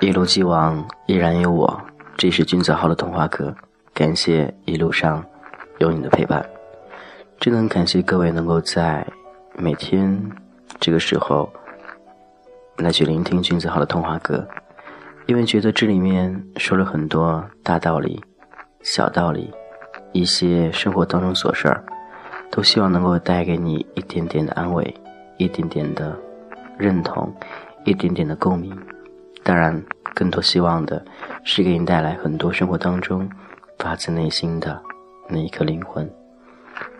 一如既往，依然有我。这是君子号的童话歌，感谢一路上有你的陪伴。真的很感谢各位能够在每天这个时候来去聆听君子号的童话歌，因为觉得这里面说了很多大道理、小道理，一些生活当中琐事儿，都希望能够带给你一点点的安慰，一点点的认同，一点点的共鸣。当然，更多希望的是给你带来很多生活当中发自内心的那一颗灵魂。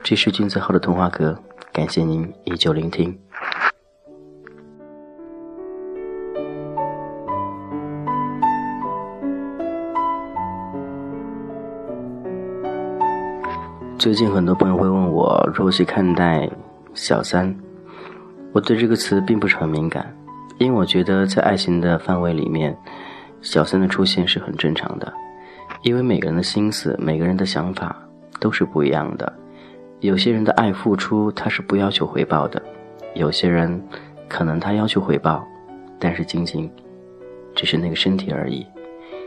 这是君子号的童话阁，感谢您依旧聆听。最近很多朋友会问我如何去看待“小三”，我对这个词并不是很敏感。因为我觉得，在爱情的范围里面，小三的出现是很正常的。因为每个人的心思、每个人的想法都是不一样的。有些人的爱付出，他是不要求回报的；有些人可能他要求回报，但是仅仅只是那个身体而已。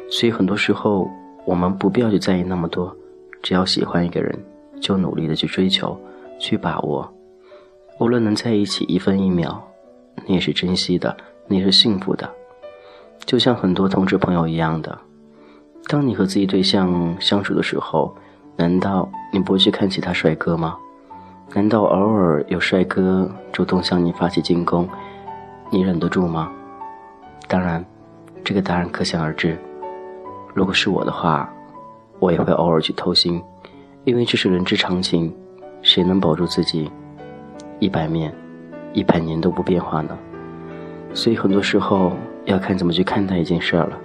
所以很多时候，我们不必要去在意那么多，只要喜欢一个人，就努力的去追求、去把握，无论能在一起一分一秒。你也是珍惜的，你也是幸福的，就像很多同志朋友一样的。当你和自己对象相处的时候，难道你不去看其他帅哥吗？难道偶尔有帅哥主动向你发起进攻，你忍得住吗？当然，这个答案可想而知。如果是我的话，我也会偶尔去偷腥，因为这是人之常情。谁能保住自己一百面？一百年都不变化呢，所以很多时候要看怎么去看待一件事儿了。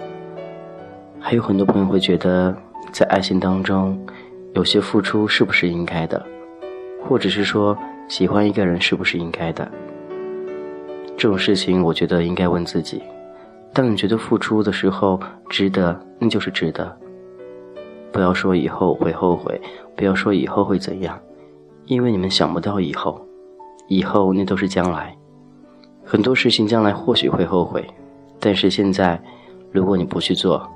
还有很多朋友会觉得，在爱情当中，有些付出是不是应该的，或者是说喜欢一个人是不是应该的？这种事情，我觉得应该问自己：当你觉得付出的时候值得，那就是值得。不要说以后会后悔，不要说以后会怎样，因为你们想不到以后。以后那都是将来，很多事情将来或许会后悔，但是现在，如果你不去做，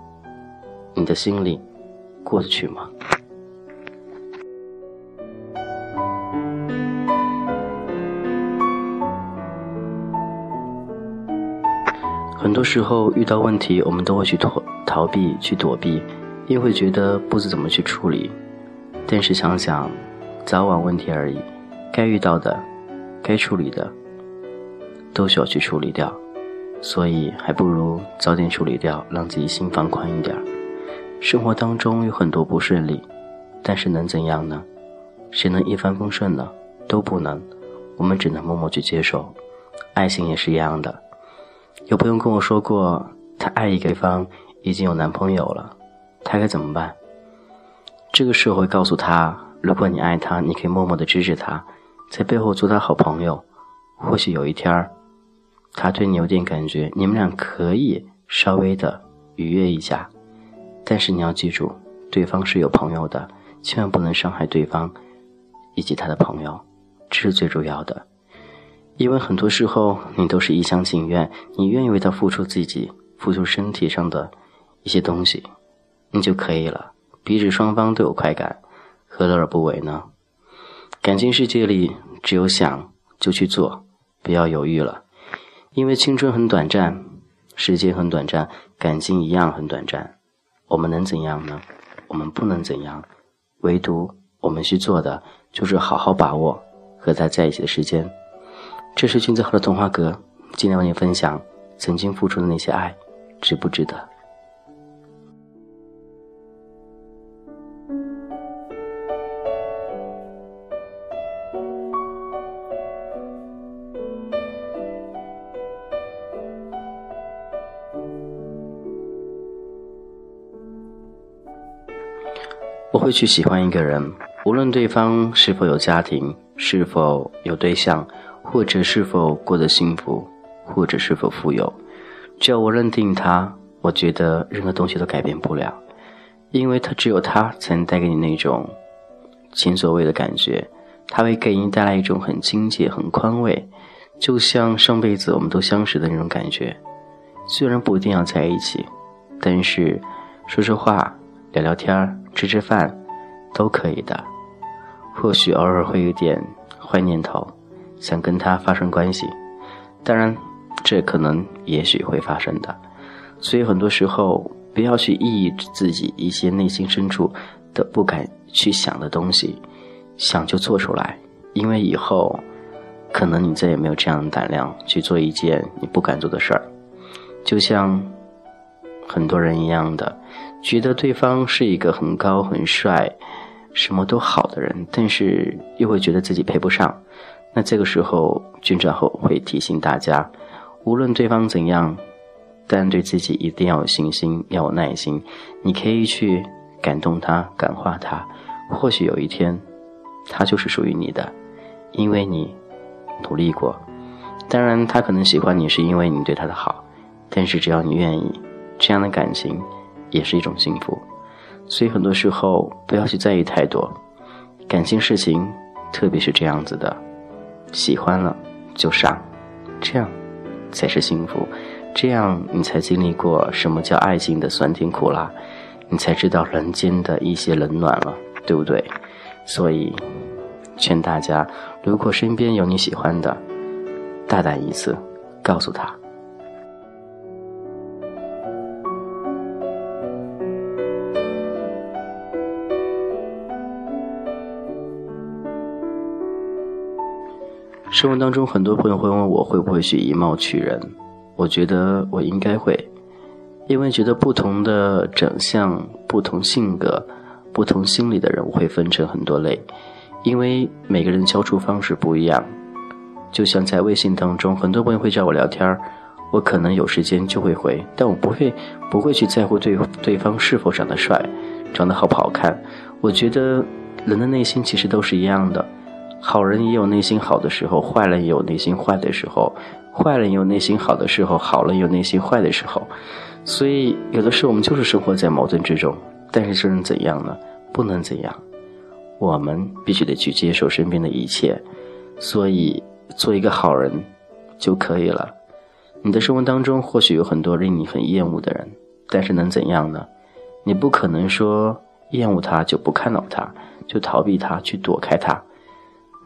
你的心里过得去吗？很多时候遇到问题，我们都会去逃逃避、去躲避，又会觉得不知怎么去处理。但是想想，早晚问题而已，该遇到的。该处理的都需要去处理掉，所以还不如早点处理掉，让自己心放宽一点。生活当中有很多不顺利，但是能怎样呢？谁能一帆风顺呢？都不能，我们只能默默去接受。爱情也是一样的，有朋友跟我说过，他爱一个对方已经有男朋友了，他该怎么办？这个社会告诉他，如果你爱他，你可以默默的支持他。在背后做他好朋友，或许有一天，他对你有点感觉，你们俩可以稍微的愉悦一下。但是你要记住，对方是有朋友的，千万不能伤害对方以及他的朋友，这是最主要的。因为很多时候你都是一厢情愿，你愿意为他付出自己，付出身体上的一些东西，你就可以了，彼此双方都有快感，何乐而不为呢？感情世界里，只有想就去做，不要犹豫了。因为青春很短暂，时间很短暂，感情一样很短暂。我们能怎样呢？我们不能怎样，唯独我们需做的就是好好把握和他在一起的时间。这是君子号的童话阁，今天为你分享曾经付出的那些爱，值不值得？会去喜欢一个人，无论对方是否有家庭，是否有对象，或者是否过得幸福，或者是否富有，只要我认定他，我觉得任何东西都改变不了，因为他只有他才能带给你那种前所未的感觉，他会给你带来一种很亲切、很宽慰，就像上辈子我们都相识的那种感觉。虽然不一定要在一起，但是说说话、聊聊天儿、吃吃饭都可以的。或许偶尔会有点坏念头，想跟他发生关系，当然，这可能也许会发生的。所以很多时候，不要去抑制自己一些内心深处的不敢去想的东西。想就做出来，因为以后可能你再也没有这样的胆量去做一件你不敢做的事儿。就像很多人一样的，觉得对方是一个很高很帅、什么都好的人，但是又会觉得自己配不上。那这个时候，军长后会提醒大家：无论对方怎样，但对自己一定要有信心，要有耐心。你可以去感动他、感化他，或许有一天。他就是属于你的，因为你努力过。当然，他可能喜欢你是因为你对他的好，但是只要你愿意，这样的感情也是一种幸福。所以很多时候不要去在意太多，感情事情，特别是这样子的，喜欢了就上，这样才是幸福。这样你才经历过什么叫爱情的酸甜苦辣，你才知道人间的一些冷暖了，对不对？所以，劝大家，如果身边有你喜欢的，大胆一次，告诉他。生活当中，很多朋友会问我会不会去以貌取人，我觉得我应该会，因为觉得不同的长相、不同性格。不同心理的人，我会分成很多类，因为每个人交处方式不一样。就像在微信当中，很多朋友会找我聊天儿我可能有时间就会回，但我不会不会去在乎对对方是否长得帅，长得好不好看。我觉得人的内心其实都是一样的，好人也有内心好的时候，坏人也有内心坏的时候，坏人有内心好的时候，好人有内心坏的时候。所以有的时候我们就是生活在矛盾之中。但是，这能怎样呢？不能怎样，我们必须得去接受身边的一切，所以做一个好人就可以了。你的生活当中或许有很多令你很厌恶的人，但是能怎样呢？你不可能说厌恶他就不看到他，就逃避他，去躲开他。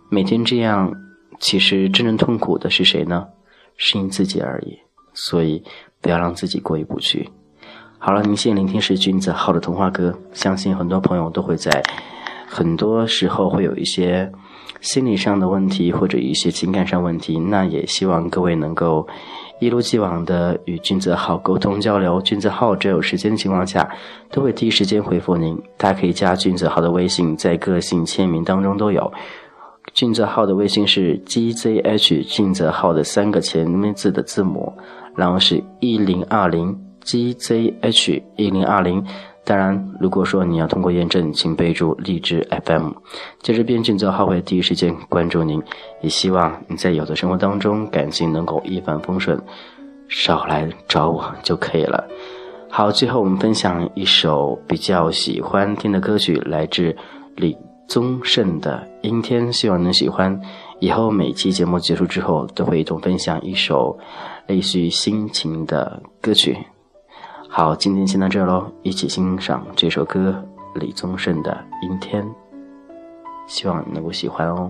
每天这样，其实真正痛苦的是谁呢？是你自己而已。所以，不要让自己过意不去。好了，您现在聆听是君子号的童话歌，相信很多朋友都会在很多时候会有一些心理上的问题或者一些情感上问题，那也希望各位能够一如既往的与君子号沟通交流。君子号只有时间的情况下都会第一时间回复您，大家可以加君子号的微信，在个性签名当中都有。俊泽号的微信是 gzh，俊泽号的三个前面字的字母，然后是一零二零。gzh 一零二零，当然，如果说你要通过验证，请备注荔枝 FM。在这边，俊泽号会第一时间关注您，也希望你在有的生活当中感情能够一帆风顺，少来找我就可以了。好，最后我们分享一首比较喜欢听的歌曲，来自李宗盛的《阴天》，希望能喜欢。以后每期节目结束之后，都会一同分享一首类似于心情的歌曲。好，今天先到这喽，一起欣赏这首歌，李宗盛的《阴天》，希望你能够喜欢哦。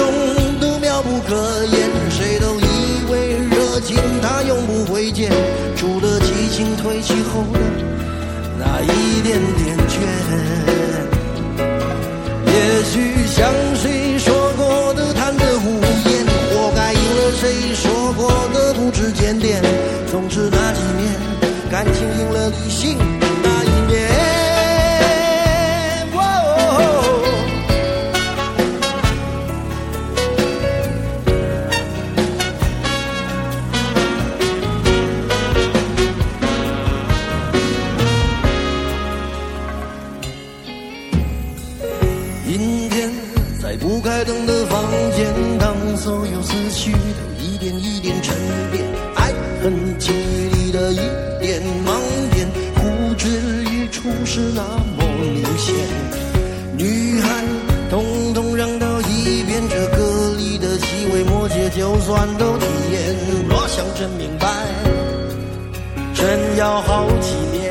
褪。起后的那一点点倦。也许像谁说过的贪得无厌，活该应了谁说过的不知检点。在不开灯的房间，当所有思绪都一点一点沉淀，爱恨情里的一点盲点，呼之欲出是那么明显。女孩，统统让到一边，这歌里的细微末节，就算都体验。若想真明白，真要好几年。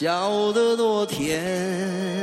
笑得多甜。